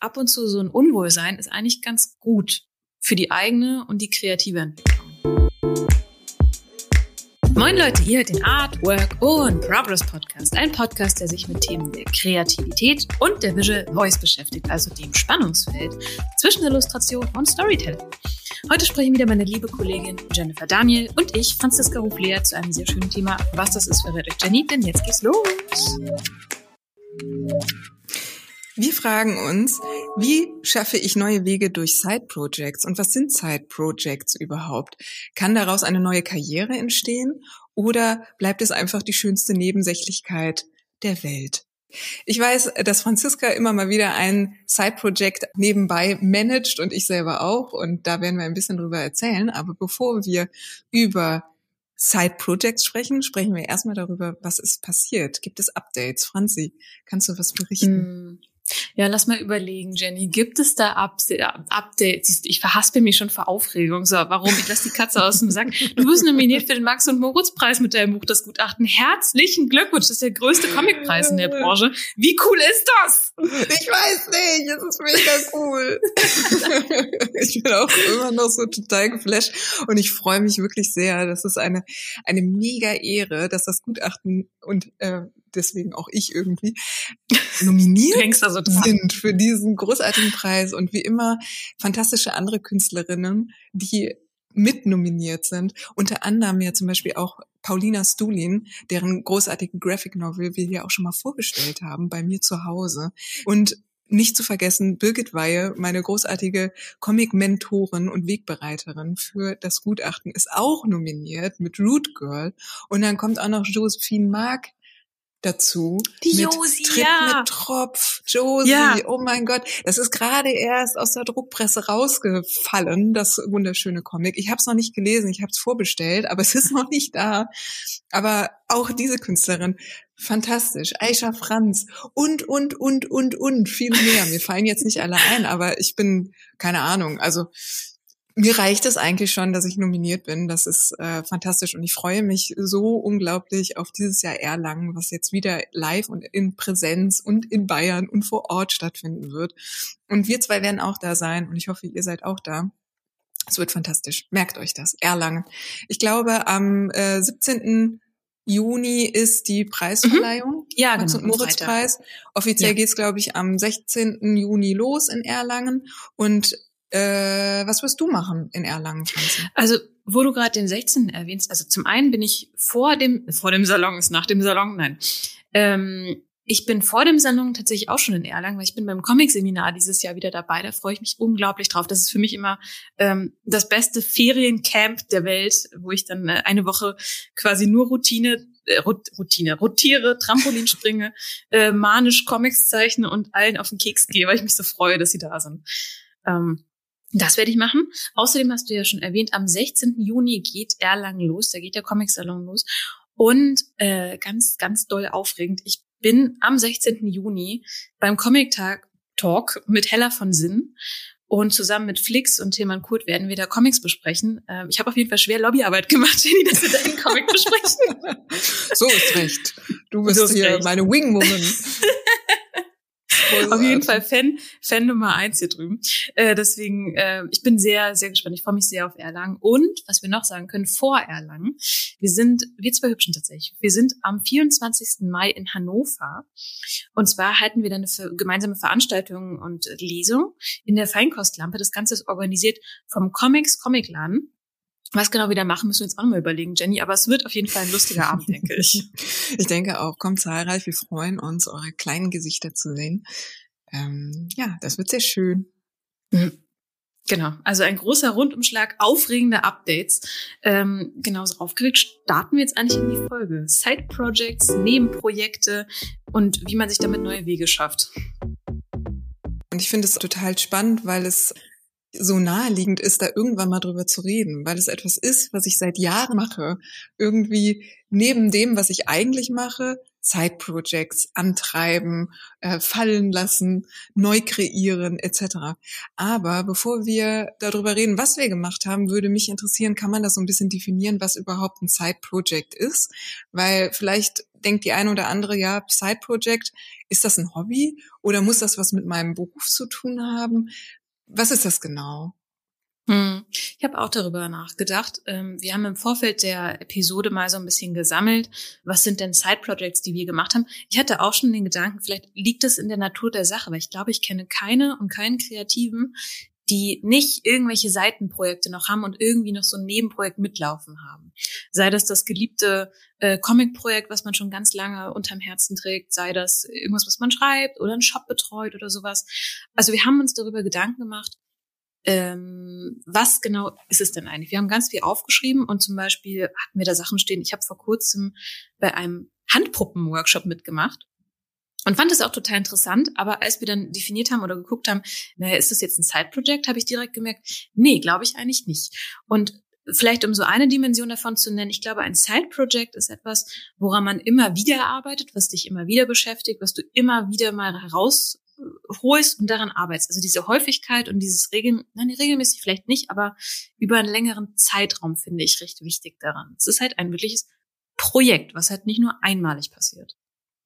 ab und zu so ein Unwohlsein ist eigentlich ganz gut für die eigene und die kreative Entwicklung. Moin Leute, hört den Art, Work und Progress Podcast. Ein Podcast, der sich mit Themen der Kreativität und der Visual Voice beschäftigt, also dem Spannungsfeld zwischen Illustration und Storytelling. Heute sprechen wieder meine liebe Kollegin Jennifer Daniel und ich, Franziska Ruflea, zu einem sehr schönen Thema. Was das ist, verrät euch Jenny, denn jetzt geht's los. Wir fragen uns, wie schaffe ich neue Wege durch Side-Projects und was sind Side-Projects überhaupt? Kann daraus eine neue Karriere entstehen oder bleibt es einfach die schönste Nebensächlichkeit der Welt? Ich weiß, dass Franziska immer mal wieder ein Side-Project nebenbei managt und ich selber auch und da werden wir ein bisschen drüber erzählen. Aber bevor wir über Side-Projects sprechen, sprechen wir erstmal darüber, was ist passiert. Gibt es Updates? Franzi, kannst du was berichten? Ja, lass mal überlegen, Jenny. Gibt es da Updates? Ich verhaspel mich schon vor Aufregung. So, warum? Ich lasse die Katze aus dem Sack. Du bist nominiert für den Max- und Moritz-Preis mit deinem Buch Das Gutachten. Herzlichen Glückwunsch. Das ist der größte Comicpreis in der Branche. Wie cool ist das? Ich weiß nicht. Es ist mega cool. ich bin auch immer noch so total geflasht und ich freue mich wirklich sehr. Das ist eine, eine mega Ehre, dass das Gutachten und äh, deswegen auch ich irgendwie, nominiert also sind für diesen großartigen Preis und wie immer fantastische andere Künstlerinnen, die mitnominiert sind. Unter anderem ja zum Beispiel auch Paulina Stulin, deren großartigen Graphic Novel wir hier auch schon mal vorgestellt haben, bei mir zu Hause. Und nicht zu vergessen, Birgit Weihe, meine großartige Comic-Mentorin und Wegbereiterin für das Gutachten, ist auch nominiert mit Root Girl. Und dann kommt auch noch Josephine Mark dazu. Die mit Josi, Tritt ja. mit Tropf, Josie, ja. oh mein Gott. Das ist gerade erst aus der Druckpresse rausgefallen, das wunderschöne Comic. Ich habe es noch nicht gelesen, ich habe es vorbestellt, aber es ist noch nicht da. Aber auch diese Künstlerin, fantastisch. Aisha Franz und, und, und, und, und, viel mehr. Mir fallen jetzt nicht alle ein, aber ich bin, keine Ahnung, also mir reicht es eigentlich schon, dass ich nominiert bin. Das ist äh, fantastisch und ich freue mich so unglaublich auf dieses Jahr Erlangen, was jetzt wieder live und in Präsenz und in Bayern und vor Ort stattfinden wird. Und wir zwei werden auch da sein und ich hoffe, ihr seid auch da. Es wird fantastisch. Merkt euch das. Erlangen. Ich glaube, am äh, 17. Juni ist die Preisverleihung. Mhm. Ja, genau. Und Moritz-Preis. Offiziell ja. geht's, glaube ich, am 16. Juni los in Erlangen. Und äh, was wirst du machen in Erlangen, Franzi? Also, wo du gerade den 16. erwähnst, also zum einen bin ich vor dem, vor dem Salon, ist nach dem Salon, nein. Ähm, ich bin vor dem Salon tatsächlich auch schon in Erlangen, weil ich bin beim Comic-Seminar dieses Jahr wieder dabei. Da freue ich mich unglaublich drauf. Das ist für mich immer ähm, das beste Feriencamp der Welt, wo ich dann äh, eine Woche quasi nur Routine, äh, Routine, rotiere, Trampolin springe, äh, manisch Comics zeichne und allen auf den Keks gehe, weil ich mich so freue, dass sie da sind. Ähm, das werde ich machen. Außerdem hast du ja schon erwähnt, am 16. Juni geht Erlangen los, da geht der Comic-Salon los. Und äh, ganz, ganz doll aufregend, ich bin am 16. Juni beim Comic-Tag Talk mit Hella von Sinn. Und zusammen mit Flix und Tilman Kurt werden wir da Comics besprechen. Ähm, ich habe auf jeden Fall schwer Lobbyarbeit gemacht, Jenny, dass wir deinen Comic besprechen. so ist recht. Du bist so hier recht. meine Wingwoman. Auf jeden Fall Fan, Fan Nummer eins hier drüben. Äh, deswegen, äh, ich bin sehr, sehr gespannt. Ich freue mich sehr auf Erlangen. Und was wir noch sagen können, vor Erlangen, wir sind, wir zwei Hübschen tatsächlich, wir sind am 24. Mai in Hannover. Und zwar halten wir dann eine gemeinsame Veranstaltung und Lesung in der Feinkostlampe. Das Ganze ist organisiert vom Comics Comicladen. Was genau wir da machen, müssen wir uns auch nochmal überlegen, Jenny. Aber es wird auf jeden Fall ein lustiger Abend, denke ich. Ich denke auch. Kommt zahlreich. Wir freuen uns, eure kleinen Gesichter zu sehen. Ähm, ja, das wird sehr schön. Mhm. Genau, also ein großer Rundumschlag, aufregende Updates. Ähm, genauso aufgeregt starten wir jetzt eigentlich in die Folge. Side-Projects, Nebenprojekte und wie man sich damit neue Wege schafft. Und ich finde es total spannend, weil es so naheliegend ist, da irgendwann mal drüber zu reden, weil es etwas ist, was ich seit Jahren mache. Irgendwie neben dem, was ich eigentlich mache, Side-Projects antreiben, äh, fallen lassen, neu kreieren etc. Aber bevor wir darüber reden, was wir gemacht haben, würde mich interessieren, kann man das so ein bisschen definieren, was überhaupt ein Side-Project ist? Weil vielleicht denkt die eine oder andere, ja, Side-Project, ist das ein Hobby oder muss das was mit meinem Beruf zu tun haben? Was ist das genau? Hm. Ich habe auch darüber nachgedacht. Ähm, wir haben im Vorfeld der Episode mal so ein bisschen gesammelt, was sind denn Side-Projects, die wir gemacht haben. Ich hatte auch schon den Gedanken, vielleicht liegt es in der Natur der Sache, weil ich glaube, ich kenne keine und keinen Kreativen, die nicht irgendwelche Seitenprojekte noch haben und irgendwie noch so ein Nebenprojekt mitlaufen haben. Sei das das geliebte äh, Comic-Projekt, was man schon ganz lange unterm Herzen trägt, sei das irgendwas, was man schreibt oder einen Shop betreut oder sowas. Also wir haben uns darüber Gedanken gemacht, ähm, was genau ist es denn eigentlich? Wir haben ganz viel aufgeschrieben und zum Beispiel hatten wir da Sachen stehen. Ich habe vor kurzem bei einem Handpuppen-Workshop mitgemacht und fand es auch total interessant. Aber als wir dann definiert haben oder geguckt haben, naja, ist das jetzt ein Side-Project, habe ich direkt gemerkt, nee, glaube ich eigentlich nicht. Und vielleicht um so eine Dimension davon zu nennen, ich glaube, ein Side-Project ist etwas, woran man immer wieder arbeitet, was dich immer wieder beschäftigt, was du immer wieder mal heraus holst und daran arbeitest. Also diese Häufigkeit und dieses Regel, nein, regelmäßig vielleicht nicht, aber über einen längeren Zeitraum finde ich recht wichtig daran. Es ist halt ein wirkliches Projekt, was halt nicht nur einmalig passiert.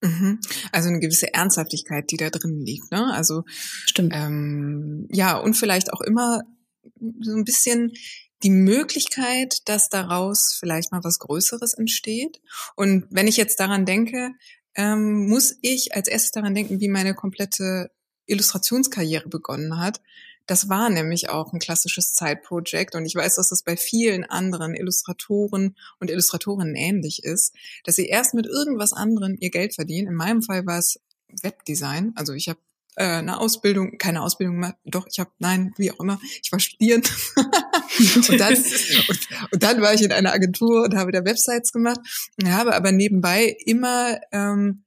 Mhm. Also eine gewisse Ernsthaftigkeit, die da drin liegt, ne? Also stimmt. Ähm, ja und vielleicht auch immer so ein bisschen die Möglichkeit, dass daraus vielleicht mal was Größeres entsteht. Und wenn ich jetzt daran denke, ähm, muss ich als erstes daran denken, wie meine komplette Illustrationskarriere begonnen hat. Das war nämlich auch ein klassisches Zeitprojekt und ich weiß, dass das bei vielen anderen Illustratoren und Illustratorinnen ähnlich ist, dass sie erst mit irgendwas anderem ihr Geld verdienen. In meinem Fall war es Webdesign. Also ich habe äh, eine Ausbildung, keine Ausbildung mehr, doch, ich habe, nein, wie auch immer, ich war studierend. und, dann, und, und, dann war ich in einer Agentur und habe da Websites gemacht und habe aber nebenbei immer ähm,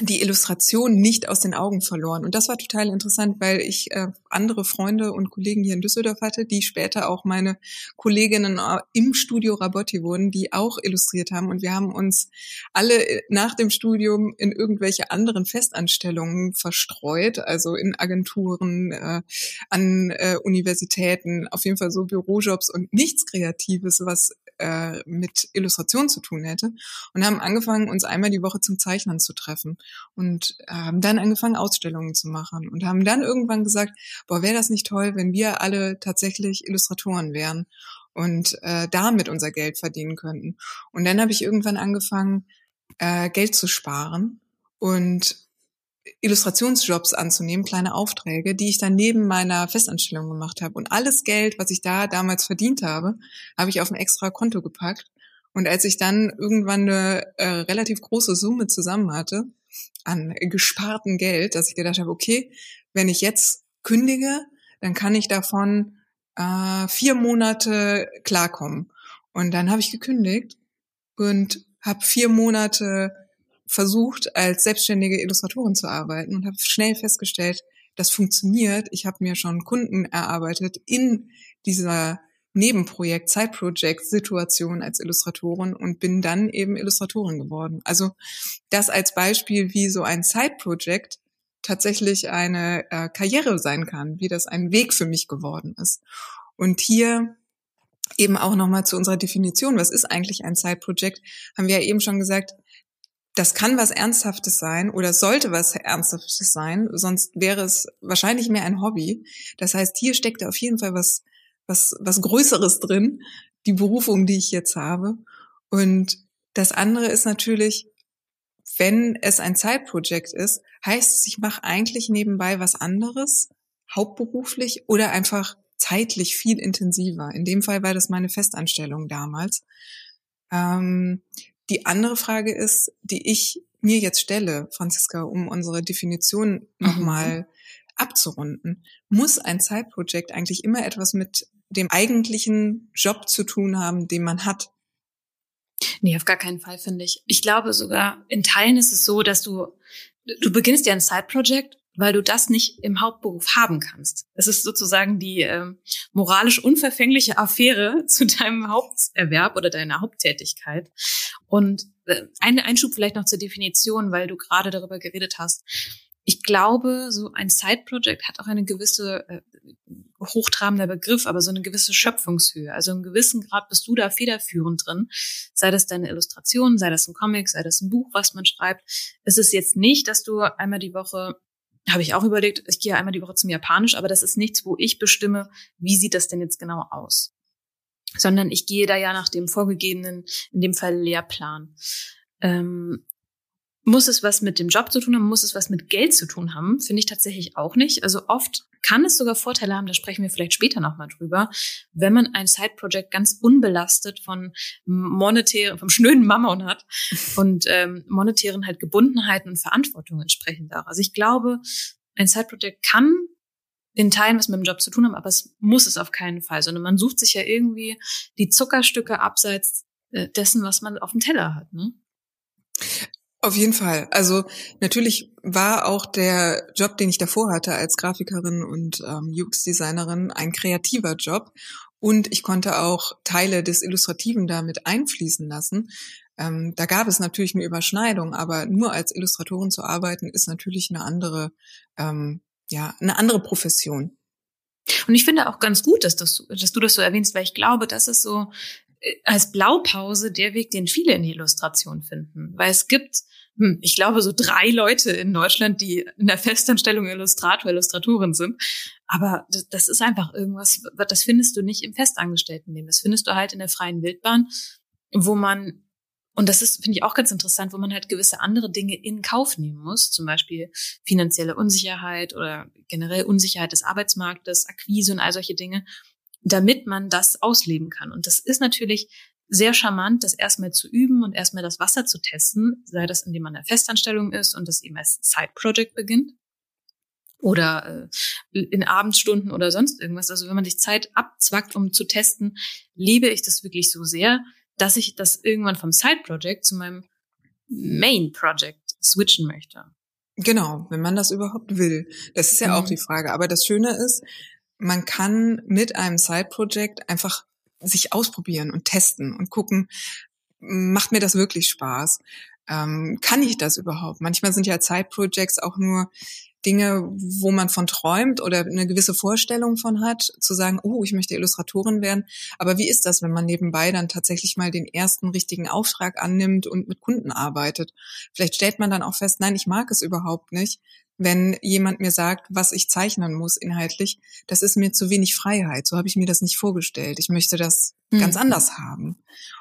die Illustration nicht aus den Augen verloren. Und das war total interessant, weil ich äh, andere Freunde und Kollegen hier in Düsseldorf hatte, die später auch meine Kolleginnen äh, im Studio Rabotti wurden, die auch illustriert haben. Und wir haben uns alle äh, nach dem Studium in irgendwelche anderen Festanstellungen verstreut, also in Agenturen, äh, an äh, Universitäten, auf jeden Fall so Bürojobs und nichts Kreatives, was äh, mit Illustration zu tun hätte und haben angefangen, uns einmal die Woche zum Zeichnen zu treffen und haben dann angefangen, Ausstellungen zu machen und haben dann irgendwann gesagt, boah, wäre das nicht toll, wenn wir alle tatsächlich Illustratoren wären und äh, damit unser Geld verdienen könnten. Und dann habe ich irgendwann angefangen, äh, Geld zu sparen und Illustrationsjobs anzunehmen, kleine Aufträge, die ich dann neben meiner Festanstellung gemacht habe. Und alles Geld, was ich da damals verdient habe, habe ich auf ein extra Konto gepackt. Und als ich dann irgendwann eine äh, relativ große Summe zusammen hatte an gespartem Geld, dass ich gedacht habe, okay, wenn ich jetzt kündige, dann kann ich davon äh, vier Monate klarkommen. Und dann habe ich gekündigt und habe vier Monate versucht, als selbstständige Illustratorin zu arbeiten und habe schnell festgestellt, das funktioniert. Ich habe mir schon Kunden erarbeitet in dieser Nebenprojekt, Side-Project-Situation als Illustratorin und bin dann eben Illustratorin geworden. Also das als Beispiel, wie so ein Side-Project tatsächlich eine äh, Karriere sein kann, wie das ein Weg für mich geworden ist. Und hier eben auch nochmal zu unserer Definition, was ist eigentlich ein Side-Project, haben wir ja eben schon gesagt, das kann was Ernsthaftes sein oder sollte was Ernsthaftes sein, sonst wäre es wahrscheinlich mehr ein Hobby. Das heißt, hier steckt auf jeden Fall was, was, was Größeres drin, die Berufung, die ich jetzt habe. Und das andere ist natürlich, wenn es ein Zeitprojekt ist, heißt es, ich mache eigentlich nebenbei was anderes, hauptberuflich oder einfach zeitlich viel intensiver. In dem Fall war das meine Festanstellung damals. Ähm, die andere Frage ist, die ich mir jetzt stelle, Franziska, um unsere Definition nochmal mhm. abzurunden. Muss ein Zeitprojekt eigentlich immer etwas mit dem eigentlichen Job zu tun haben, den man hat? Nee, auf gar keinen Fall, finde ich. Ich glaube sogar, in Teilen ist es so, dass du, du beginnst ja ein Side-Project weil du das nicht im Hauptberuf haben kannst. Es ist sozusagen die äh, moralisch unverfängliche Affäre zu deinem Haupterwerb oder deiner Haupttätigkeit. Und äh, ein Einschub vielleicht noch zur Definition, weil du gerade darüber geredet hast. Ich glaube, so ein Side-Project hat auch eine gewisse äh, hochtrabender Begriff, aber so eine gewisse Schöpfungshöhe. Also im gewissen Grad bist du da federführend drin. Sei das deine Illustration, sei das ein Comic, sei das ein Buch, was man schreibt. Es ist jetzt nicht, dass du einmal die Woche habe ich auch überlegt, ich gehe einmal die Woche zum Japanisch, aber das ist nichts, wo ich bestimme, wie sieht das denn jetzt genau aus. Sondern ich gehe da ja nach dem vorgegebenen, in dem Fall Lehrplan. Ähm, muss es was mit dem Job zu tun haben? Muss es was mit Geld zu tun haben? Finde ich tatsächlich auch nicht. Also oft kann es sogar Vorteile haben, da sprechen wir vielleicht später nochmal drüber, wenn man ein Side-Project ganz unbelastet von monetären, vom schnöden Mammon hat und ähm, monetären halt Gebundenheiten und Verantwortung entsprechend auch. Also ich glaube, ein Side-Project kann in Teilen was mit dem Job zu tun haben, aber es muss es auf keinen Fall, sondern man sucht sich ja irgendwie die Zuckerstücke abseits äh, dessen, was man auf dem Teller hat. Ne? Auf jeden Fall. Also natürlich war auch der Job, den ich davor hatte als Grafikerin und ähm, UX-Designerin, ein kreativer Job. Und ich konnte auch Teile des Illustrativen damit einfließen lassen. Ähm, da gab es natürlich eine Überschneidung, aber nur als Illustratorin zu arbeiten, ist natürlich eine andere, ähm, ja, eine andere Profession. Und ich finde auch ganz gut, dass, das, dass du das so erwähnst, weil ich glaube, das ist so als Blaupause der Weg, den viele in die Illustration finden. Weil es gibt hm, ich glaube, so drei Leute in Deutschland, die in der Festanstellung Illustrator, Illustratorin sind. Aber das, ist einfach irgendwas, das findest du nicht im Festangestelltenleben. Das findest du halt in der freien Wildbahn, wo man, und das ist, finde ich auch ganz interessant, wo man halt gewisse andere Dinge in Kauf nehmen muss. Zum Beispiel finanzielle Unsicherheit oder generell Unsicherheit des Arbeitsmarktes, Akquise und all solche Dinge damit man das ausleben kann. Und das ist natürlich sehr charmant, das erstmal zu üben und erstmal das Wasser zu testen, sei das, indem man in der Festanstellung ist und das eben als Side-Project beginnt oder äh, in Abendstunden oder sonst irgendwas. Also wenn man sich Zeit abzwackt, um zu testen, liebe ich das wirklich so sehr, dass ich das irgendwann vom Side-Project zu meinem Main-Project switchen möchte. Genau, wenn man das überhaupt will. Das ist ja mhm. auch die Frage. Aber das Schöne ist, man kann mit einem Side-Project einfach sich ausprobieren und testen und gucken, macht mir das wirklich Spaß? Ähm, kann ich das überhaupt? Manchmal sind ja Zeitprojects auch nur Dinge, wo man von träumt oder eine gewisse Vorstellung von hat, zu sagen, oh, ich möchte Illustratorin werden. Aber wie ist das, wenn man nebenbei dann tatsächlich mal den ersten richtigen Auftrag annimmt und mit Kunden arbeitet? Vielleicht stellt man dann auch fest, nein, ich mag es überhaupt nicht wenn jemand mir sagt, was ich zeichnen muss inhaltlich, das ist mir zu wenig Freiheit. So habe ich mir das nicht vorgestellt. Ich möchte das mhm. ganz anders haben.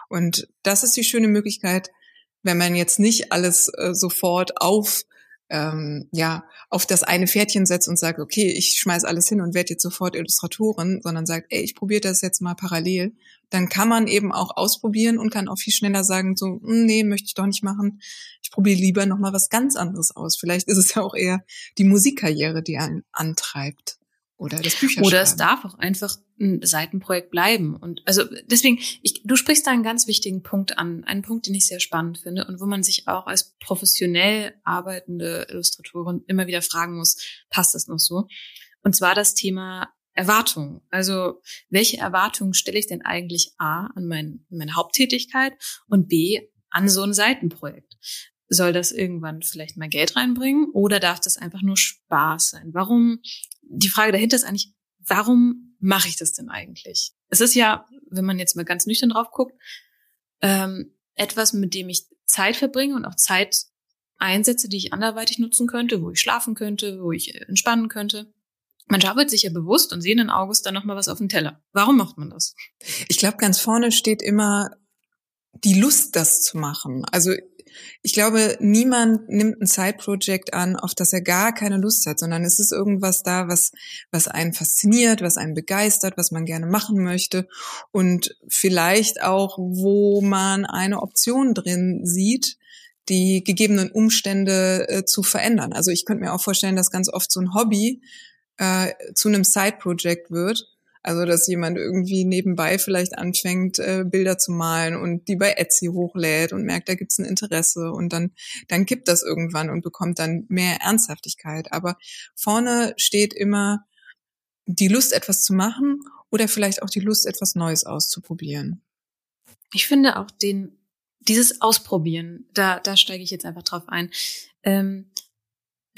Und das ist die schöne Möglichkeit, wenn man jetzt nicht alles äh, sofort auf ähm, ja auf das eine Pferdchen setzt und sagt, okay, ich schmeiß alles hin und werde jetzt sofort Illustratorin, sondern sagt, ey, ich probiere das jetzt mal parallel, dann kann man eben auch ausprobieren und kann auch viel schneller sagen, so, hm, nee, möchte ich doch nicht machen. Ich probiere lieber noch mal was ganz anderes aus. Vielleicht ist es ja auch eher die Musikkarriere, die einen antreibt. Oder das Bücherschreiben. Oder es darf auch einfach ein Seitenprojekt bleiben. Und also deswegen, ich, du sprichst da einen ganz wichtigen Punkt an, einen Punkt, den ich sehr spannend finde und wo man sich auch als professionell arbeitende Illustratorin immer wieder fragen muss, passt das noch so? Und zwar das Thema Erwartungen. Also welche Erwartungen stelle ich denn eigentlich A an mein, meine Haupttätigkeit und B an so ein Seitenprojekt? Soll das irgendwann vielleicht mal Geld reinbringen oder darf das einfach nur Spaß sein? Warum die Frage dahinter ist eigentlich, warum mache ich das denn eigentlich? Es ist ja, wenn man jetzt mal ganz nüchtern drauf guckt, ähm, etwas, mit dem ich Zeit verbringe und auch Zeit einsetze, die ich anderweitig nutzen könnte, wo ich schlafen könnte, wo ich entspannen könnte. Man schaufelt sich ja bewusst und sehenden Auges dann nochmal was auf den Teller. Warum macht man das? Ich glaube, ganz vorne steht immer die Lust, das zu machen. Also ich glaube, niemand nimmt ein Side-Project an, auf das er gar keine Lust hat, sondern es ist irgendwas da, was, was einen fasziniert, was einen begeistert, was man gerne machen möchte und vielleicht auch, wo man eine Option drin sieht, die gegebenen Umstände äh, zu verändern. Also ich könnte mir auch vorstellen, dass ganz oft so ein Hobby äh, zu einem Side-Project wird also, dass jemand irgendwie nebenbei vielleicht anfängt, äh, Bilder zu malen und die bei Etsy hochlädt und merkt, da gibt's ein Interesse und dann, dann kippt das irgendwann und bekommt dann mehr Ernsthaftigkeit. Aber vorne steht immer die Lust, etwas zu machen oder vielleicht auch die Lust, etwas Neues auszuprobieren. Ich finde auch den, dieses Ausprobieren, da, da steige ich jetzt einfach drauf ein. Ähm,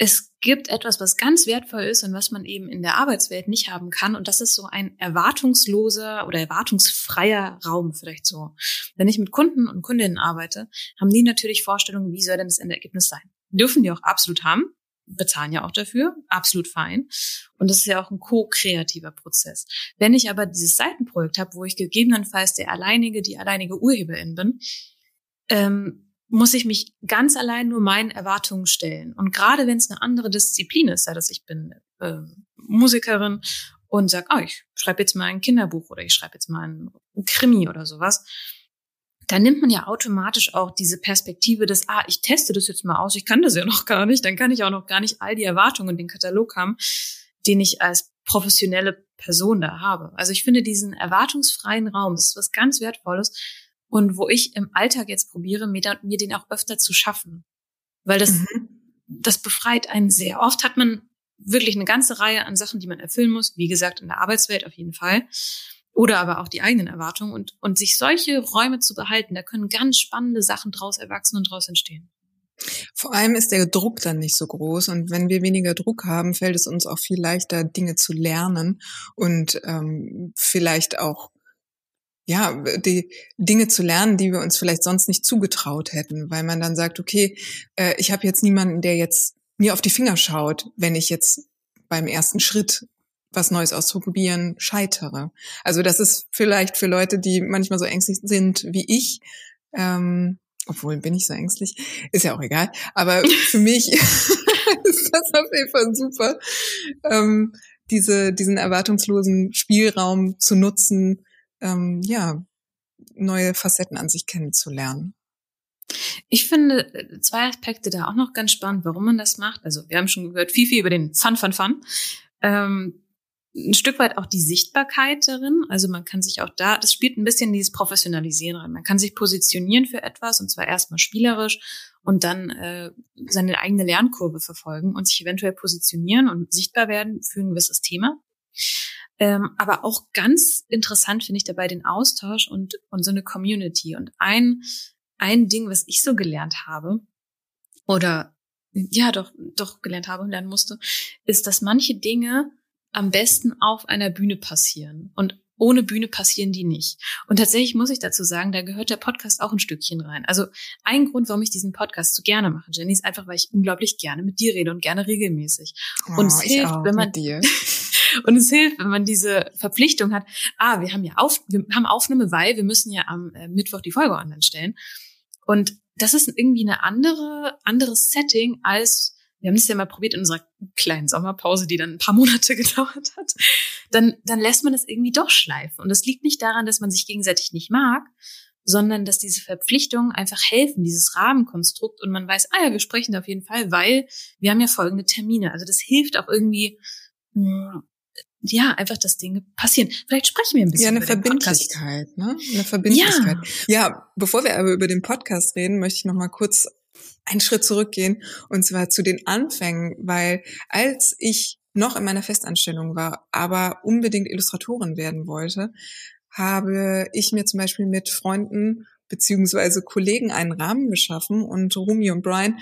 es gibt etwas, was ganz wertvoll ist und was man eben in der Arbeitswelt nicht haben kann. Und das ist so ein erwartungsloser oder erwartungsfreier Raum vielleicht so. Wenn ich mit Kunden und Kundinnen arbeite, haben die natürlich Vorstellungen, wie soll denn das Endergebnis sein? Dürfen die auch absolut haben, bezahlen ja auch dafür, absolut fein. Und das ist ja auch ein co-kreativer Prozess. Wenn ich aber dieses Seitenprojekt habe, wo ich gegebenenfalls der alleinige, die alleinige Urheberin bin, ähm, muss ich mich ganz allein nur meinen Erwartungen stellen. Und gerade wenn es eine andere Disziplin ist, sei das ich bin äh, Musikerin und sag, oh, ich schreibe jetzt mal ein Kinderbuch oder ich schreibe jetzt mal ein Krimi oder sowas, dann nimmt man ja automatisch auch diese Perspektive des, ah, ich teste das jetzt mal aus, ich kann das ja noch gar nicht, dann kann ich auch noch gar nicht all die Erwartungen in den Katalog haben, den ich als professionelle Person da habe. Also ich finde diesen erwartungsfreien Raum, das ist was ganz Wertvolles, und wo ich im Alltag jetzt probiere, mir, da, mir den auch öfter zu schaffen. Weil das, mhm. das befreit einen sehr. Oft hat man wirklich eine ganze Reihe an Sachen, die man erfüllen muss. Wie gesagt, in der Arbeitswelt auf jeden Fall. Oder aber auch die eigenen Erwartungen. Und, und sich solche Räume zu behalten, da können ganz spannende Sachen draus erwachsen und draus entstehen. Vor allem ist der Druck dann nicht so groß und wenn wir weniger Druck haben, fällt es uns auch viel leichter, Dinge zu lernen und ähm, vielleicht auch ja, die Dinge zu lernen, die wir uns vielleicht sonst nicht zugetraut hätten, weil man dann sagt, okay, äh, ich habe jetzt niemanden, der jetzt mir auf die Finger schaut, wenn ich jetzt beim ersten Schritt was Neues auszuprobieren scheitere. Also das ist vielleicht für Leute, die manchmal so ängstlich sind wie ich, ähm, obwohl bin ich so ängstlich, ist ja auch egal. Aber für mich ist das auf jeden Fall super, ähm, diese, diesen erwartungslosen Spielraum zu nutzen, ähm, ja, neue Facetten an sich kennenzulernen. Ich finde äh, zwei Aspekte da auch noch ganz spannend, warum man das macht. Also wir haben schon gehört viel, viel über den Fun, Fun, Fun. Ähm, ein Stück weit auch die Sichtbarkeit darin. Also man kann sich auch da, das spielt ein bisschen dieses Professionalisieren rein. Man kann sich positionieren für etwas und zwar erstmal spielerisch und dann äh, seine eigene Lernkurve verfolgen und sich eventuell positionieren und sichtbar werden für ein gewisses Thema. Ähm, aber auch ganz interessant finde ich dabei den Austausch und, und so eine Community. Und ein, ein Ding, was ich so gelernt habe, oder ja, doch, doch gelernt habe und lernen musste, ist, dass manche Dinge am besten auf einer Bühne passieren. Und ohne Bühne passieren die nicht. Und tatsächlich muss ich dazu sagen, da gehört der Podcast auch ein Stückchen rein. Also ein Grund, warum ich diesen Podcast so gerne mache, Jenny, ist einfach, weil ich unglaublich gerne mit dir rede und gerne regelmäßig. Oh, und es hilft, wenn man dir. Und es hilft, wenn man diese Verpflichtung hat. Ah, wir haben ja auf, wir haben Aufnahme, weil wir müssen ja am äh, Mittwoch die Folge online stellen. Und das ist irgendwie eine andere, anderes Setting als wir haben das ja mal probiert in unserer kleinen Sommerpause, die dann ein paar Monate gedauert hat, dann, dann lässt man das irgendwie doch schleifen. Und das liegt nicht daran, dass man sich gegenseitig nicht mag, sondern dass diese Verpflichtungen einfach helfen, dieses Rahmenkonstrukt und man weiß, ah ja, wir sprechen auf jeden Fall, weil wir haben ja folgende Termine. Also das hilft auch irgendwie, hm, ja, einfach, dass Dinge passieren. Vielleicht sprechen wir ein bisschen. Ja, eine Verbindlichkeit, ne? Eine Verbindlichkeit. Ja. ja, bevor wir aber über den Podcast reden, möchte ich noch mal kurz einen Schritt zurückgehen und zwar zu den Anfängen, weil als ich noch in meiner Festanstellung war, aber unbedingt Illustratorin werden wollte, habe ich mir zum Beispiel mit Freunden beziehungsweise Kollegen einen Rahmen geschaffen und Rumi und Brian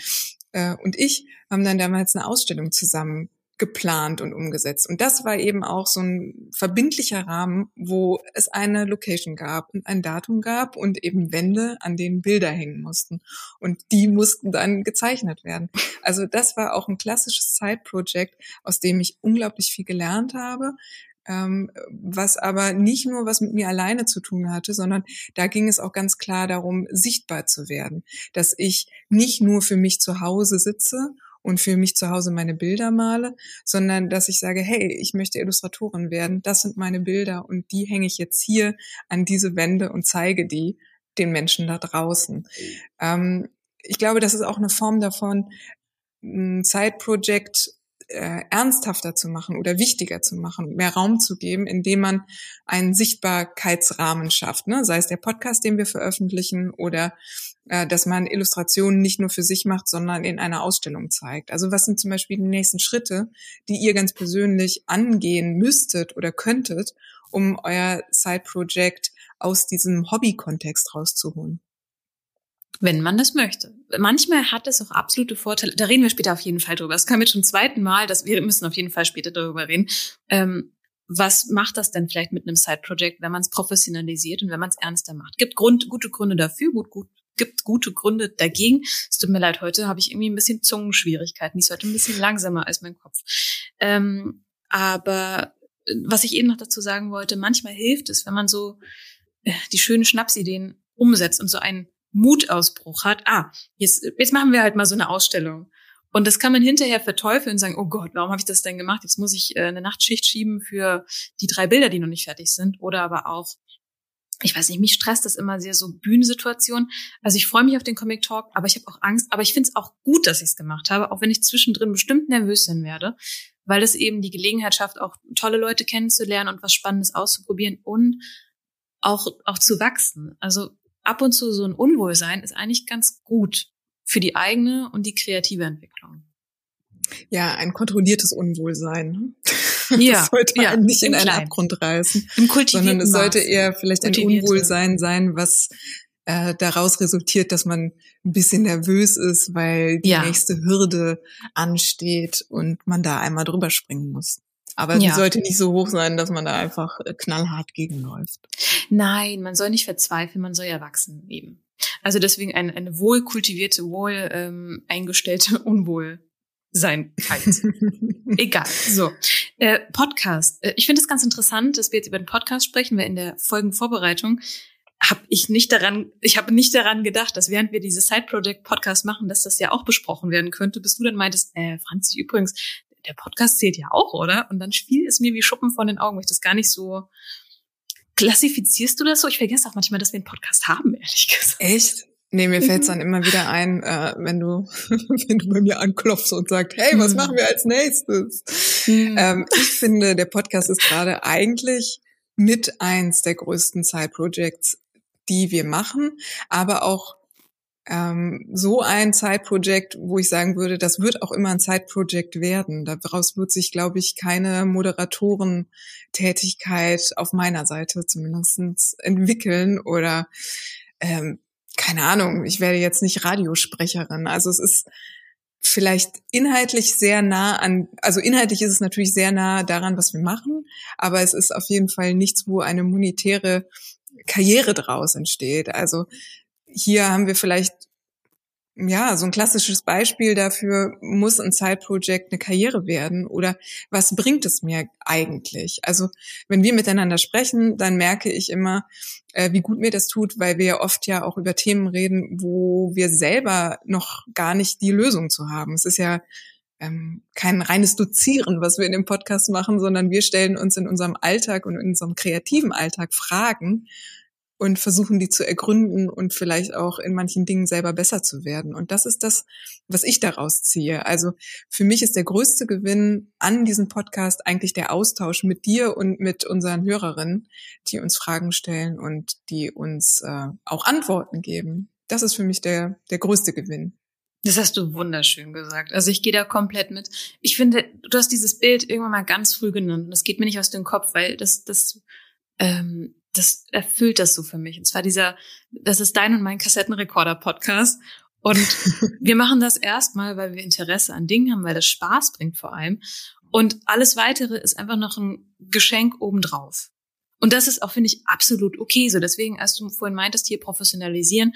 äh, und ich haben dann damals eine Ausstellung zusammen geplant und umgesetzt. Und das war eben auch so ein verbindlicher Rahmen, wo es eine Location gab und ein Datum gab und eben Wände, an denen Bilder hängen mussten. Und die mussten dann gezeichnet werden. Also das war auch ein klassisches Side-Project, aus dem ich unglaublich viel gelernt habe, ähm, was aber nicht nur was mit mir alleine zu tun hatte, sondern da ging es auch ganz klar darum, sichtbar zu werden, dass ich nicht nur für mich zu Hause sitze und für mich zu Hause meine Bilder male, sondern dass ich sage, hey, ich möchte Illustratorin werden, das sind meine Bilder und die hänge ich jetzt hier an diese Wände und zeige die den Menschen da draußen. Ähm, ich glaube, das ist auch eine Form davon, ein Side-Project äh, ernsthafter zu machen oder wichtiger zu machen, mehr Raum zu geben, indem man einen Sichtbarkeitsrahmen schafft, ne? sei es der Podcast, den wir veröffentlichen oder äh, dass man Illustrationen nicht nur für sich macht, sondern in einer Ausstellung zeigt. Also was sind zum Beispiel die nächsten Schritte, die ihr ganz persönlich angehen müsstet oder könntet, um euer Side-Project aus diesem Hobby-Kontext rauszuholen? Wenn man das möchte. Manchmal hat es auch absolute Vorteile. Da reden wir später auf jeden Fall drüber. Das kam jetzt schon zweiten Mal, dass wir müssen auf jeden Fall später darüber reden. Ähm, was macht das denn vielleicht mit einem Side-Project, wenn man es professionalisiert und wenn man es ernster macht? Gibt Grund, gute Gründe dafür, gut, gut, gibt gute Gründe dagegen. Es tut mir leid, heute habe ich irgendwie ein bisschen Zungenschwierigkeiten. Ist heute ein bisschen langsamer als mein Kopf. Ähm, aber äh, was ich eben noch dazu sagen wollte, manchmal hilft es, wenn man so äh, die schönen Schnapsideen umsetzt und so einen Mutausbruch hat. Ah, jetzt, jetzt machen wir halt mal so eine Ausstellung. Und das kann man hinterher verteufeln und sagen, oh Gott, warum habe ich das denn gemacht? Jetzt muss ich äh, eine Nachtschicht schieben für die drei Bilder, die noch nicht fertig sind. Oder aber auch, ich weiß nicht, mich stresst das immer sehr so Bühnensituation. Also ich freue mich auf den Comic Talk, aber ich habe auch Angst. Aber ich finde es auch gut, dass ich es gemacht habe, auch wenn ich zwischendrin bestimmt nervös sein werde, weil es eben die Gelegenheit schafft, auch tolle Leute kennenzulernen und was Spannendes auszuprobieren und auch, auch zu wachsen. Also ab und zu so ein Unwohlsein ist eigentlich ganz gut für die eigene und die kreative Entwicklung. Ja, ein kontrolliertes Unwohlsein. Ja, das sollte ja, einen nicht in einen Kleinen. Abgrund reißen, Im sondern es sollte eher vielleicht ein Unwohlsein sein, was äh, daraus resultiert, dass man ein bisschen nervös ist, weil die ja. nächste Hürde ansteht und man da einmal drüber springen muss. Aber ja. sollte nicht so hoch sein, dass man da einfach äh, knallhart gegenläuft. Nein, man soll nicht verzweifeln, man soll ja wachsen eben. Also deswegen eine, eine wohl kultivierte, wohl ähm, eingestellte Unwohlseinheit. Egal. So. Äh, Podcast. Äh, ich finde es ganz interessant, dass wir jetzt über den Podcast sprechen, weil in der Folgenvorbereitung habe ich nicht daran, ich habe nicht daran gedacht, dass während wir diese Side Project Podcast machen, dass das ja auch besprochen werden könnte, bis du dann meintest, äh, Franzi, übrigens, der Podcast zählt ja auch, oder? Und dann fiel es mir wie Schuppen von den Augen, weil ich das gar nicht so klassifizierst du das so? Ich vergesse auch manchmal, dass wir einen Podcast haben, ehrlich gesagt. Echt? Nee, mir fällt es mhm. dann immer wieder ein, äh, wenn du, wenn du bei mir anklopfst und sagst, hey, was mhm. machen wir als nächstes? Mhm. Ähm, ich finde, der Podcast ist gerade eigentlich mit eins der größten Side-Projects, die wir machen, aber auch ähm, so ein Zeitprojekt, wo ich sagen würde, das wird auch immer ein Zeitprojekt werden. Daraus wird sich, glaube ich, keine Moderatorentätigkeit auf meiner Seite zumindestens entwickeln oder ähm, keine Ahnung, ich werde jetzt nicht Radiosprecherin. Also es ist vielleicht inhaltlich sehr nah an, also inhaltlich ist es natürlich sehr nah daran, was wir machen, aber es ist auf jeden Fall nichts, wo eine monetäre Karriere draus entsteht. Also hier haben wir vielleicht ja, so ein klassisches Beispiel dafür, muss ein Side-Project eine Karriere werden oder was bringt es mir eigentlich? Also wenn wir miteinander sprechen, dann merke ich immer, äh, wie gut mir das tut, weil wir ja oft ja auch über Themen reden, wo wir selber noch gar nicht die Lösung zu haben. Es ist ja ähm, kein reines Dozieren, was wir in dem Podcast machen, sondern wir stellen uns in unserem Alltag und in unserem kreativen Alltag Fragen und versuchen die zu ergründen und vielleicht auch in manchen Dingen selber besser zu werden. Und das ist das, was ich daraus ziehe. Also für mich ist der größte Gewinn an diesem Podcast eigentlich der Austausch mit dir und mit unseren Hörerinnen, die uns Fragen stellen und die uns äh, auch Antworten geben. Das ist für mich der, der größte Gewinn. Das hast du wunderschön gesagt. Also ich gehe da komplett mit. Ich finde, du hast dieses Bild irgendwann mal ganz früh genannt. Das geht mir nicht aus dem Kopf, weil das, das ähm, das erfüllt das so für mich. Und zwar dieser, das ist dein und mein Kassettenrekorder-Podcast. Und wir machen das erstmal, weil wir Interesse an Dingen haben, weil das Spaß bringt vor allem. Und alles weitere ist einfach noch ein Geschenk obendrauf. Und das ist auch, finde ich, absolut okay so. Deswegen, als du vorhin meintest, hier professionalisieren,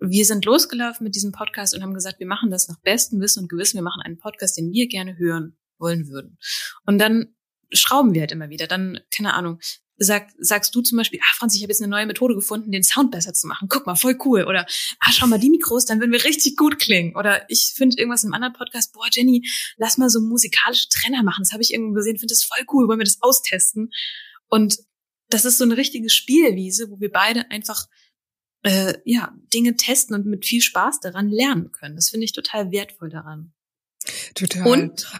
wir sind losgelaufen mit diesem Podcast und haben gesagt, wir machen das nach bestem Wissen und Gewissen. Wir machen einen Podcast, den wir gerne hören wollen würden. Und dann schrauben wir halt immer wieder. Dann, keine Ahnung, sag, sagst du zum Beispiel, ah Franz, ich habe jetzt eine neue Methode gefunden, den Sound besser zu machen. Guck mal, voll cool. Oder ah, schau mal, die Mikros, dann würden wir richtig gut klingen. Oder ich finde irgendwas im anderen Podcast, boah, Jenny, lass mal so musikalische Trenner machen. Das habe ich irgendwo gesehen, finde das voll cool, wollen wir das austesten. Und das ist so eine richtige Spielwiese, wo wir beide einfach äh, ja Dinge testen und mit viel Spaß daran lernen können. Das finde ich total wertvoll daran. Total. Und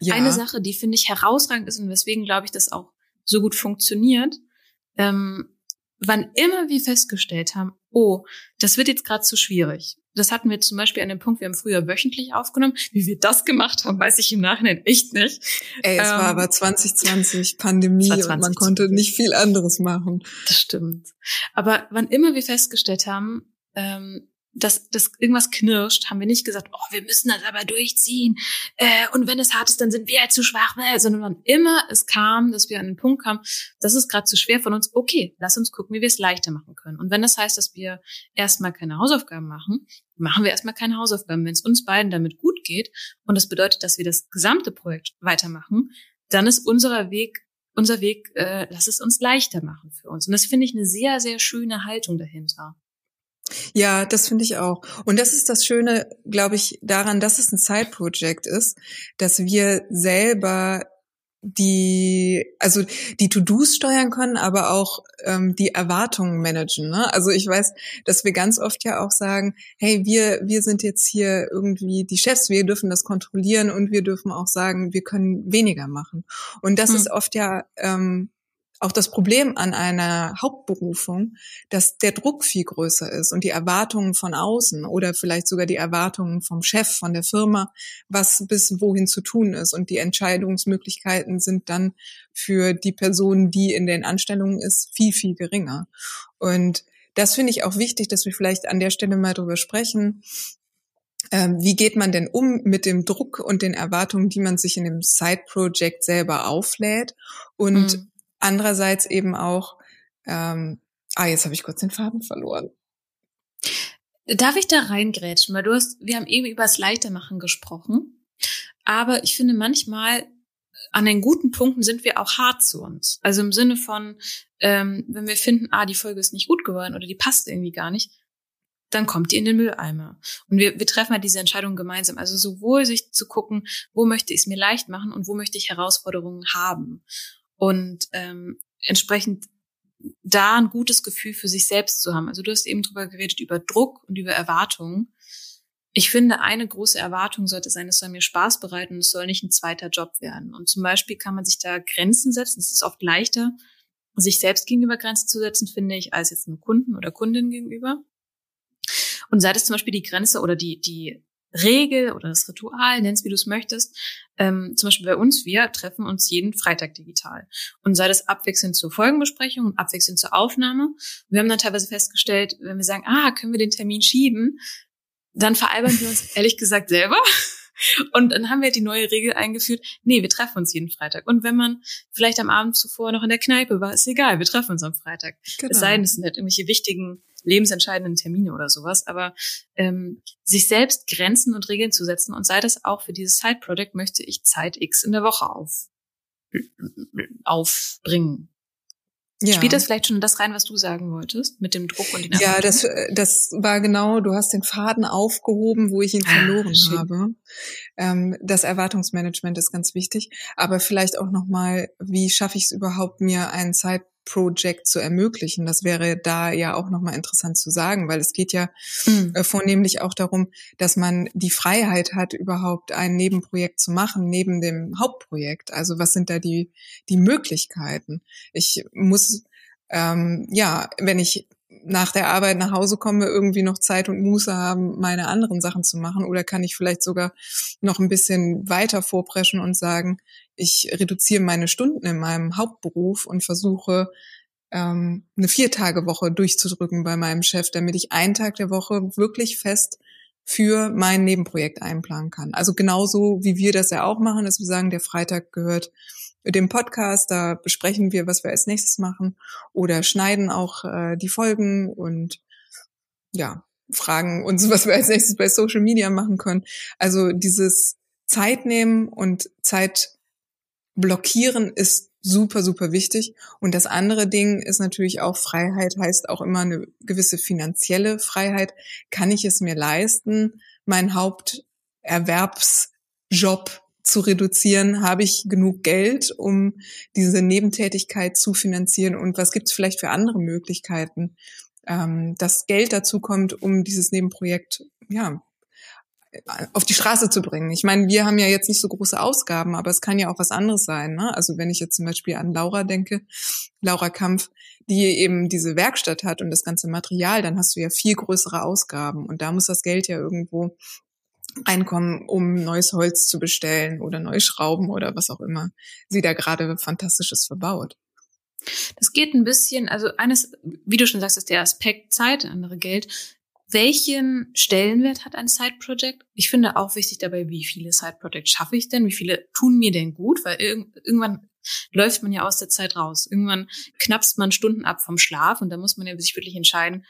ja. eine Sache, die finde ich herausragend ist und weswegen glaube ich, das auch so gut funktioniert, ähm, wann immer wir festgestellt haben, oh, das wird jetzt gerade zu schwierig. Das hatten wir zum Beispiel an dem Punkt, wir haben früher wöchentlich aufgenommen. Wie wir das gemacht haben, weiß ich im Nachhinein echt nicht. Ey, es ähm, war aber 2020 Pandemie 2020. und man konnte nicht viel anderes machen. Das stimmt. Aber wann immer wir festgestellt haben, ähm, dass das irgendwas knirscht, haben wir nicht gesagt, oh, wir müssen das aber durchziehen. Äh, und wenn es hart ist, dann sind wir halt zu schwach. Äh, sondern immer es kam, dass wir an den Punkt kamen, das ist gerade zu schwer von uns, okay, lass uns gucken, wie wir es leichter machen können. Und wenn das heißt, dass wir erstmal keine Hausaufgaben machen, machen wir erstmal keine Hausaufgaben. Wenn es uns beiden damit gut geht und das bedeutet, dass wir das gesamte Projekt weitermachen, dann ist unser Weg unser Weg, äh, lass es uns leichter machen für uns. Und das finde ich eine sehr, sehr schöne Haltung dahinter. Ja, das finde ich auch. Und das ist das Schöne, glaube ich, daran, dass es ein Side-Project ist, dass wir selber die, also die To-Dos steuern können, aber auch ähm, die Erwartungen managen. Ne? Also ich weiß, dass wir ganz oft ja auch sagen, hey, wir, wir sind jetzt hier irgendwie die Chefs, wir dürfen das kontrollieren und wir dürfen auch sagen, wir können weniger machen. Und das hm. ist oft ja ähm, auch das Problem an einer Hauptberufung, dass der Druck viel größer ist und die Erwartungen von außen oder vielleicht sogar die Erwartungen vom Chef, von der Firma, was bis wohin zu tun ist. Und die Entscheidungsmöglichkeiten sind dann für die Person, die in den Anstellungen ist, viel, viel geringer. Und das finde ich auch wichtig, dass wir vielleicht an der Stelle mal drüber sprechen, ähm, wie geht man denn um mit dem Druck und den Erwartungen, die man sich in dem Side-Project selber auflädt und mhm. Andererseits eben auch, ähm, ah, jetzt habe ich kurz den Faden verloren. Darf ich da reingrätschen? Weil du hast, wir haben eben über das Leichtermachen gesprochen. Aber ich finde manchmal, an den guten Punkten sind wir auch hart zu uns. Also im Sinne von, ähm, wenn wir finden, ah, die Folge ist nicht gut geworden oder die passt irgendwie gar nicht, dann kommt die in den Mülleimer. Und wir, wir treffen halt diese Entscheidung gemeinsam. Also sowohl sich zu gucken, wo möchte ich es mir leicht machen und wo möchte ich Herausforderungen haben und ähm, entsprechend da ein gutes Gefühl für sich selbst zu haben. Also du hast eben drüber geredet, über Druck und über Erwartungen. Ich finde, eine große Erwartung sollte sein, es soll mir Spaß bereiten und es soll nicht ein zweiter Job werden. Und zum Beispiel kann man sich da Grenzen setzen. Es ist oft leichter, sich selbst gegenüber Grenzen zu setzen, finde ich, als jetzt einem Kunden oder Kundin gegenüber. Und sei das zum Beispiel die Grenze oder die, die Regel oder das Ritual, nennst wie du es möchtest. Ähm, zum Beispiel bei uns, wir treffen uns jeden Freitag digital. Und sei das abwechselnd zur Folgenbesprechung und abwechselnd zur Aufnahme. Wir haben dann teilweise festgestellt, wenn wir sagen, ah, können wir den Termin schieben, dann veralbern wir uns ehrlich gesagt selber. Und dann haben wir die neue Regel eingeführt, nee, wir treffen uns jeden Freitag. Und wenn man vielleicht am Abend zuvor noch in der Kneipe war, ist egal, wir treffen uns am Freitag. Genau. Es sei denn, es sind halt irgendwelche wichtigen lebensentscheidenden Termine oder sowas, aber ähm, sich selbst Grenzen und Regeln zu setzen und sei das auch für dieses Side-Project möchte ich Zeit X in der Woche auf, aufbringen. Ja. Spielt das vielleicht schon das rein, was du sagen wolltest, mit dem Druck und den Erwartungen? Ja, das, das war genau, du hast den Faden aufgehoben, wo ich ihn ah, verloren ah, habe. Ähm, das Erwartungsmanagement ist ganz wichtig. Aber vielleicht auch nochmal, wie schaffe ich es überhaupt, mir einen Zeit Project zu ermöglichen. Das wäre da ja auch nochmal interessant zu sagen, weil es geht ja mhm. äh, vornehmlich auch darum, dass man die Freiheit hat, überhaupt ein Nebenprojekt zu machen, neben dem Hauptprojekt. Also was sind da die, die Möglichkeiten? Ich muss, ähm, ja, wenn ich nach der Arbeit nach Hause komme, irgendwie noch Zeit und Muße haben, meine anderen Sachen zu machen? Oder kann ich vielleicht sogar noch ein bisschen weiter vorpreschen und sagen, ich reduziere meine Stunden in meinem Hauptberuf und versuche, ähm, eine Viertagewoche durchzudrücken bei meinem Chef, damit ich einen Tag der Woche wirklich fest für mein Nebenprojekt einplanen kann. Also genauso wie wir das ja auch machen, dass wir sagen, der Freitag gehört dem Podcast, da besprechen wir, was wir als nächstes machen oder schneiden auch äh, die Folgen und ja, fragen uns, was wir als nächstes bei Social Media machen können. Also dieses Zeit nehmen und Zeit blockieren ist super, super wichtig. Und das andere Ding ist natürlich auch Freiheit, heißt auch immer eine gewisse finanzielle Freiheit. Kann ich es mir leisten, meinen Haupterwerbsjob zu reduzieren? Habe ich genug Geld, um diese Nebentätigkeit zu finanzieren? Und was gibt es vielleicht für andere Möglichkeiten, ähm, dass Geld dazu kommt, um dieses Nebenprojekt ja auf die Straße zu bringen. Ich meine, wir haben ja jetzt nicht so große Ausgaben, aber es kann ja auch was anderes sein. Ne? Also wenn ich jetzt zum Beispiel an Laura denke, Laura Kampf, die eben diese Werkstatt hat und das ganze Material, dann hast du ja viel größere Ausgaben und da muss das Geld ja irgendwo einkommen, um neues Holz zu bestellen oder neue Schrauben oder was auch immer sie da gerade fantastisches verbaut. Das geht ein bisschen, also eines, wie du schon sagst, ist der Aspekt Zeit, andere Geld welchen Stellenwert hat ein Side-Project? Ich finde auch wichtig dabei, wie viele Side-Projects schaffe ich denn? Wie viele tun mir denn gut? Weil irg irgendwann läuft man ja aus der Zeit raus. Irgendwann knappst man Stunden ab vom Schlaf und da muss man ja sich wirklich entscheiden,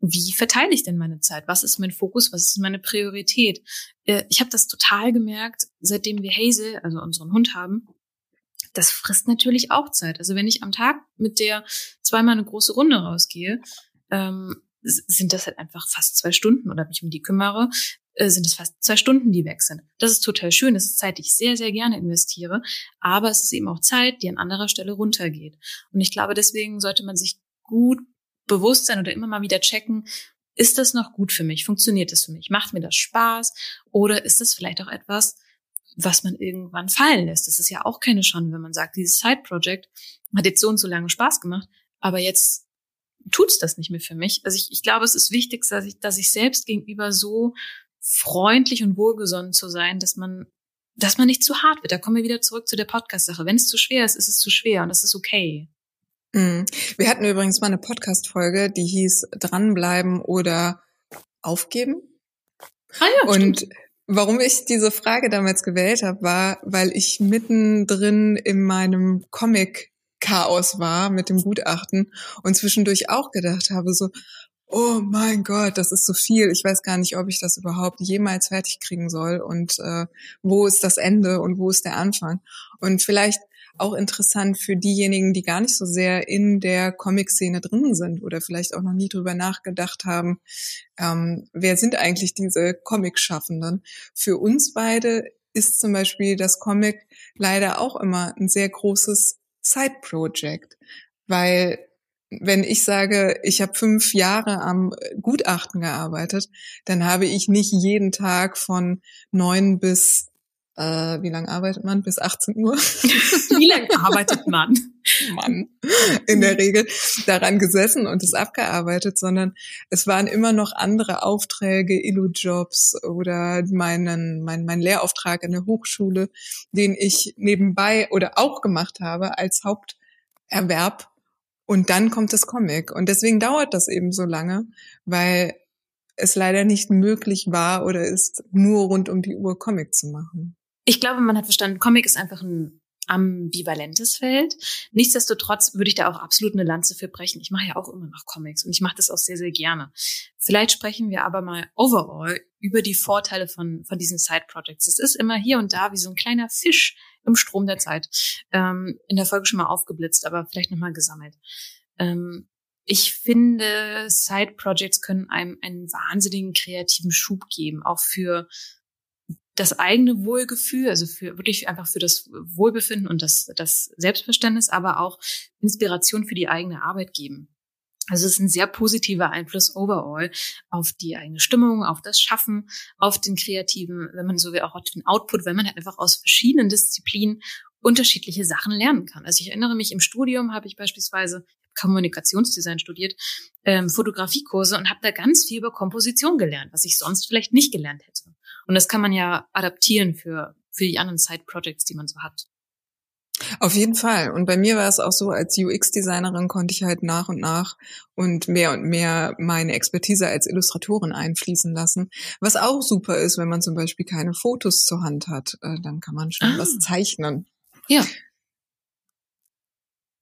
wie verteile ich denn meine Zeit? Was ist mein Fokus? Was ist meine Priorität? Äh, ich habe das total gemerkt, seitdem wir Hazel, also unseren Hund haben. Das frisst natürlich auch Zeit. Also wenn ich am Tag mit der zweimal eine große Runde rausgehe, ähm, sind das halt einfach fast zwei Stunden oder mich um die kümmere, äh, sind es fast zwei Stunden, die weg sind. Das ist total schön. Das ist Zeit, die ich sehr, sehr gerne investiere. Aber es ist eben auch Zeit, die an anderer Stelle runtergeht. Und ich glaube, deswegen sollte man sich gut bewusst sein oder immer mal wieder checken, ist das noch gut für mich? Funktioniert das für mich? Macht mir das Spaß? Oder ist das vielleicht auch etwas, was man irgendwann fallen lässt? Das ist ja auch keine Schande, wenn man sagt, dieses Side-Project hat jetzt so und so lange Spaß gemacht, aber jetzt tut's das nicht mehr für mich. Also ich, ich glaube, es ist wichtig, dass ich, dass ich selbst gegenüber so freundlich und wohlgesonnen zu sein, dass man, dass man nicht zu hart wird. Da kommen wir wieder zurück zu der Podcast-Sache. Wenn es zu schwer ist, ist es zu schwer und das ist okay. Mhm. Wir hatten übrigens mal eine Podcast-Folge, die hieß Dranbleiben oder Aufgeben. Ah ja, und stimmt. warum ich diese Frage damals gewählt habe, war, weil ich mittendrin in meinem Comic Chaos war mit dem Gutachten und zwischendurch auch gedacht habe, so, oh mein Gott, das ist so viel. Ich weiß gar nicht, ob ich das überhaupt jemals fertig kriegen soll und äh, wo ist das Ende und wo ist der Anfang. Und vielleicht auch interessant für diejenigen, die gar nicht so sehr in der Comic-Szene drin sind oder vielleicht auch noch nie drüber nachgedacht haben, ähm, wer sind eigentlich diese Comic-Schaffenden? Für uns beide ist zum Beispiel das Comic leider auch immer ein sehr großes Side-Project, weil wenn ich sage, ich habe fünf Jahre am Gutachten gearbeitet, dann habe ich nicht jeden Tag von neun bis äh, wie lange arbeitet man? Bis 18 Uhr. wie lange arbeitet man? Mann, in der Regel daran gesessen und es abgearbeitet, sondern es waren immer noch andere Aufträge, Illu-Jobs oder meinen, mein, mein Lehrauftrag in der Hochschule, den ich nebenbei oder auch gemacht habe als Haupterwerb. Und dann kommt das Comic. Und deswegen dauert das eben so lange, weil es leider nicht möglich war oder ist, nur rund um die Uhr Comic zu machen. Ich glaube, man hat verstanden, Comic ist einfach ein ambivalentes Feld. Nichtsdestotrotz würde ich da auch absolut eine Lanze für brechen. Ich mache ja auch immer noch Comics und ich mache das auch sehr, sehr gerne. Vielleicht sprechen wir aber mal overall über die Vorteile von, von diesen Side-Projects. Es ist immer hier und da wie so ein kleiner Fisch im Strom der Zeit. Ähm, in der Folge schon mal aufgeblitzt, aber vielleicht nochmal gesammelt. Ähm, ich finde, Side-Projects können einem einen wahnsinnigen kreativen Schub geben, auch für das eigene Wohlgefühl, also für wirklich einfach für das Wohlbefinden und das, das Selbstverständnis, aber auch Inspiration für die eigene Arbeit geben. Also es ist ein sehr positiver Einfluss overall auf die eigene Stimmung, auf das Schaffen, auf den kreativen, wenn man so will, auch auf den Output, wenn man halt einfach aus verschiedenen Disziplinen unterschiedliche Sachen lernen kann. Also ich erinnere mich, im Studium habe ich beispielsweise Kommunikationsdesign studiert, ähm, Fotografiekurse und habe da ganz viel über Komposition gelernt, was ich sonst vielleicht nicht gelernt hätte. Und das kann man ja adaptieren für, für die anderen Side-Projects, die man so hat. Auf jeden Fall. Und bei mir war es auch so, als UX-Designerin konnte ich halt nach und nach und mehr und mehr meine Expertise als Illustratorin einfließen lassen. Was auch super ist, wenn man zum Beispiel keine Fotos zur Hand hat, äh, dann kann man schon ah. was zeichnen. Ja.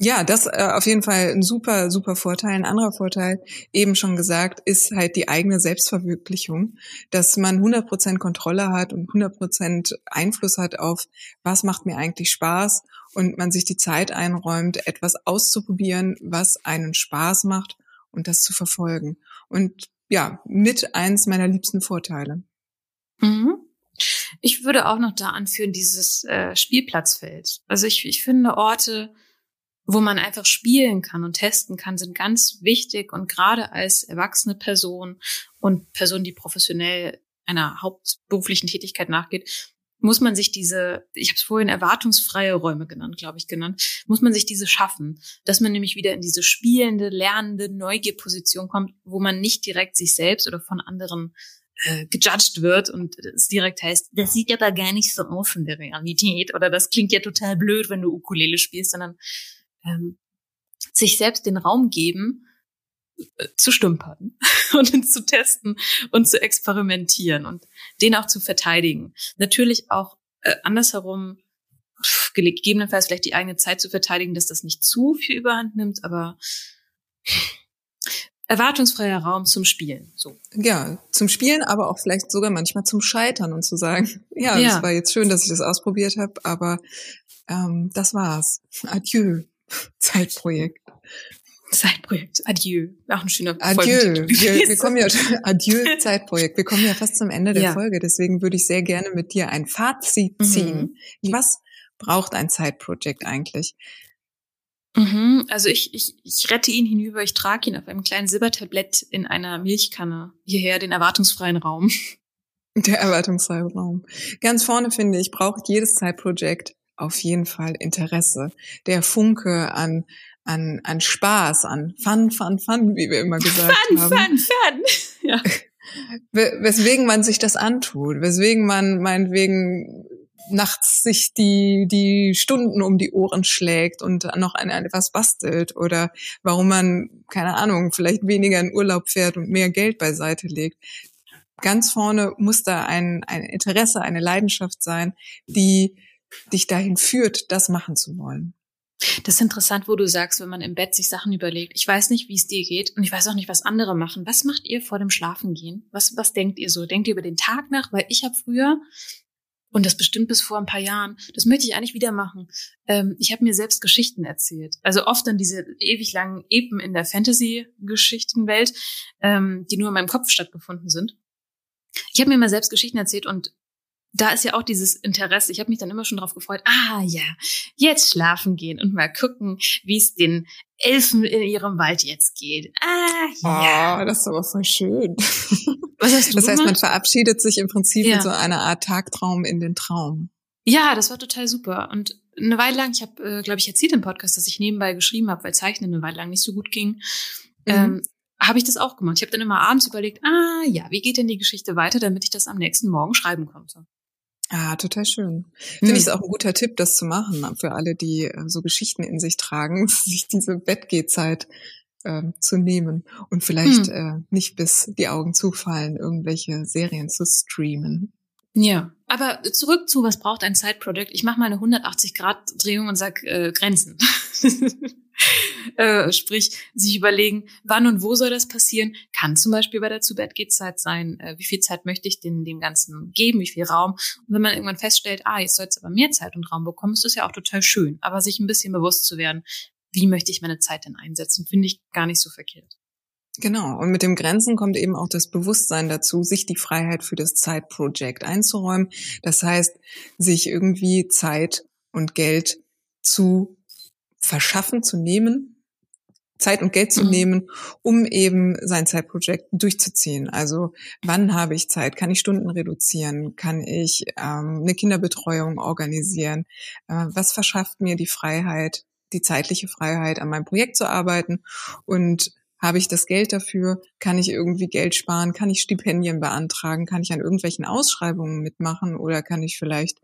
Ja, das äh, auf jeden Fall ein super, super Vorteil. Ein anderer Vorteil, eben schon gesagt, ist halt die eigene Selbstverwirklichung, dass man 100% Kontrolle hat und 100% Einfluss hat auf, was macht mir eigentlich Spaß und man sich die Zeit einräumt, etwas auszuprobieren, was einen Spaß macht und das zu verfolgen. Und ja, mit eins meiner liebsten Vorteile. Mhm. Ich würde auch noch da anführen, dieses äh, Spielplatzfeld. Also ich, ich finde Orte, wo man einfach spielen kann und testen kann, sind ganz wichtig und gerade als erwachsene Person und Person, die professionell einer hauptberuflichen Tätigkeit nachgeht, muss man sich diese, ich habe es vorhin erwartungsfreie Räume genannt, glaube ich, genannt, muss man sich diese schaffen, dass man nämlich wieder in diese spielende, lernende Neugierposition kommt, wo man nicht direkt sich selbst oder von anderen äh, gejudged wird und es direkt heißt, das sieht aber gar nicht so aus in der Realität oder das klingt ja total blöd, wenn du Ukulele spielst, sondern ähm, sich selbst den Raum geben, äh, zu stümpern und zu testen und zu experimentieren und den auch zu verteidigen. Natürlich auch äh, andersherum gegebenenfalls vielleicht die eigene Zeit zu verteidigen, dass das nicht zu viel überhand nimmt, aber erwartungsfreier Raum zum Spielen. So. Ja, zum Spielen, aber auch vielleicht sogar manchmal zum Scheitern und zu sagen, ja, ja. das war jetzt schön, dass ich das ausprobiert habe, aber ähm, das war's. Adieu, Zeitprojekt. Zeitprojekt. Adieu. Auch ein schöner Adieu. Wir, wir kommen ja Adieu Zeitprojekt. Wir kommen ja fast zum Ende der ja. Folge. Deswegen würde ich sehr gerne mit dir ein Fazit mhm. ziehen. Mhm. Was braucht ein Zeitprojekt eigentlich? Mhm. Also ich, ich, ich rette ihn hinüber, ich trage ihn auf einem kleinen Silbertablett in einer Milchkanne hierher, den erwartungsfreien Raum. Der erwartungsfreie Raum. Ganz vorne finde ich, braucht jedes Zeitprojekt auf jeden Fall Interesse. Der Funke an, an, an Spaß, an Fun, Fun, Fun, wie wir immer gesagt fun, haben. Fun, Fun, Fun. Ja. Weswegen man sich das antut, weswegen man meinetwegen nachts sich die, die Stunden um die Ohren schlägt und noch an etwas bastelt oder warum man, keine Ahnung, vielleicht weniger in Urlaub fährt und mehr Geld beiseite legt. Ganz vorne muss da ein, ein Interesse, eine Leidenschaft sein, die dich dahin führt, das machen zu wollen. Das ist interessant, wo du sagst, wenn man im Bett sich Sachen überlegt. Ich weiß nicht, wie es dir geht und ich weiß auch nicht, was andere machen. Was macht ihr vor dem Schlafengehen? Was, was denkt ihr so? Denkt ihr über den Tag nach? Weil ich habe früher und das bestimmt bis vor ein paar Jahren. Das möchte ich eigentlich wieder machen. Ähm, ich habe mir selbst Geschichten erzählt. Also oft dann diese ewig langen Epen in der Fantasy-Geschichtenwelt, ähm, die nur in meinem Kopf stattgefunden sind. Ich habe mir mal selbst Geschichten erzählt und da ist ja auch dieses Interesse. Ich habe mich dann immer schon darauf gefreut, ah ja, jetzt schlafen gehen und mal gucken, wie es den Elfen in ihrem Wald jetzt geht. Ah ja. Oh, das ist aber voll schön. Was hast du Das heißt, man verabschiedet sich im Prinzip ja. mit so einer Art Tagtraum in den Traum. Ja, das war total super. Und eine Weile lang, ich habe, äh, glaube ich, erzählt im Podcast, dass ich nebenbei geschrieben habe, weil Zeichnen eine Weile lang nicht so gut ging. Mhm. Ähm, habe ich das auch gemacht. Ich habe dann immer abends überlegt, ah ja, wie geht denn die Geschichte weiter, damit ich das am nächsten Morgen schreiben konnte. Ah, total schön. Finde hm. ich es auch ein guter Tipp, das zu machen für alle, die äh, so Geschichten in sich tragen, sich diese Bettgehzeit äh, zu nehmen und vielleicht hm. äh, nicht bis die Augen zufallen, irgendwelche Serien zu streamen. Ja, aber zurück zu, was braucht ein Side-Project? Ich mache mal eine 180-Grad-Drehung und sag äh, Grenzen. äh, sprich, sich überlegen, wann und wo soll das passieren? Kann zum Beispiel bei der Zu-Bett-Geht-Zeit sein, äh, wie viel Zeit möchte ich denn dem Ganzen geben, wie viel Raum? Und wenn man irgendwann feststellt, ah, jetzt soll es aber mehr Zeit und Raum bekommen, ist das ja auch total schön. Aber sich ein bisschen bewusst zu werden, wie möchte ich meine Zeit denn einsetzen, finde ich gar nicht so verkehrt. Genau. Und mit dem Grenzen kommt eben auch das Bewusstsein dazu, sich die Freiheit für das Zeitprojekt einzuräumen. Das heißt, sich irgendwie Zeit und Geld zu verschaffen, zu nehmen, Zeit und Geld zu mhm. nehmen, um eben sein Zeitprojekt durchzuziehen. Also wann habe ich Zeit? Kann ich Stunden reduzieren? Kann ich ähm, eine Kinderbetreuung organisieren? Äh, was verschafft mir die Freiheit, die zeitliche Freiheit, an meinem Projekt zu arbeiten und habe ich das Geld dafür? Kann ich irgendwie Geld sparen? Kann ich Stipendien beantragen? Kann ich an irgendwelchen Ausschreibungen mitmachen? Oder kann ich vielleicht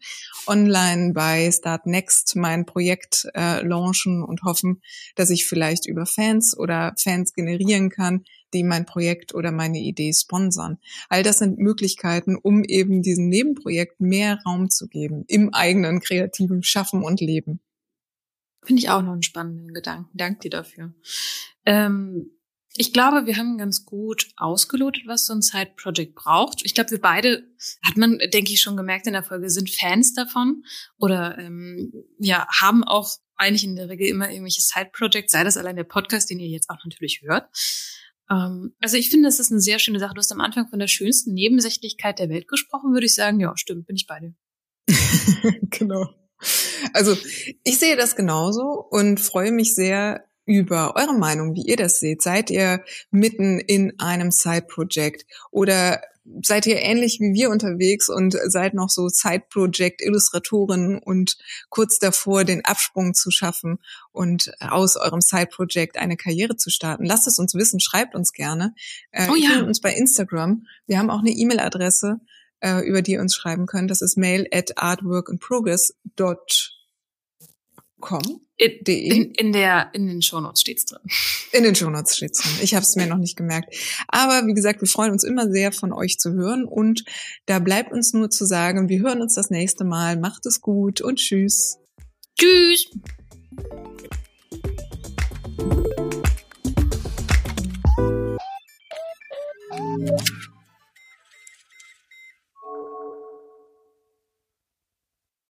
online bei Start Next mein Projekt äh, launchen und hoffen, dass ich vielleicht über Fans oder Fans generieren kann, die mein Projekt oder meine Idee sponsern. All das sind Möglichkeiten, um eben diesem Nebenprojekt mehr Raum zu geben im eigenen kreativen Schaffen und Leben. Finde ich auch noch einen spannenden Gedanken. Dank dir dafür. Ähm, ich glaube, wir haben ganz gut ausgelotet, was so ein Side-Project braucht. Ich glaube, wir beide, hat man, denke ich, schon gemerkt in der Folge, sind Fans davon oder ähm, ja, haben auch eigentlich in der Regel immer irgendwelche Side-Projects, sei das allein der Podcast, den ihr jetzt auch natürlich hört. Ähm, also ich finde, das ist eine sehr schöne Sache. Du hast am Anfang von der schönsten Nebensächlichkeit der Welt gesprochen, würde ich sagen. Ja, stimmt, bin ich beide. genau. Also ich sehe das genauso und freue mich sehr, über eure Meinung, wie ihr das seht. Seid ihr mitten in einem Side-Project oder seid ihr ähnlich wie wir unterwegs und seid noch so Side-Project-Illustratoren und kurz davor, den Absprung zu schaffen und aus eurem Side-Project eine Karriere zu starten? Lasst es uns wissen, schreibt uns gerne. Äh, oh ja. uns bei Instagram. Wir haben auch eine E-Mail-Adresse, äh, über die ihr uns schreiben könnt. Das ist mail at artworkandprogress.com Com? In, in, in, der, in den Shownotes steht's drin. In den Shownotes steht's drin. Ich habe es mir noch nicht gemerkt. Aber wie gesagt, wir freuen uns immer sehr, von euch zu hören. Und da bleibt uns nur zu sagen, wir hören uns das nächste Mal. Macht es gut und tschüss. Tschüss.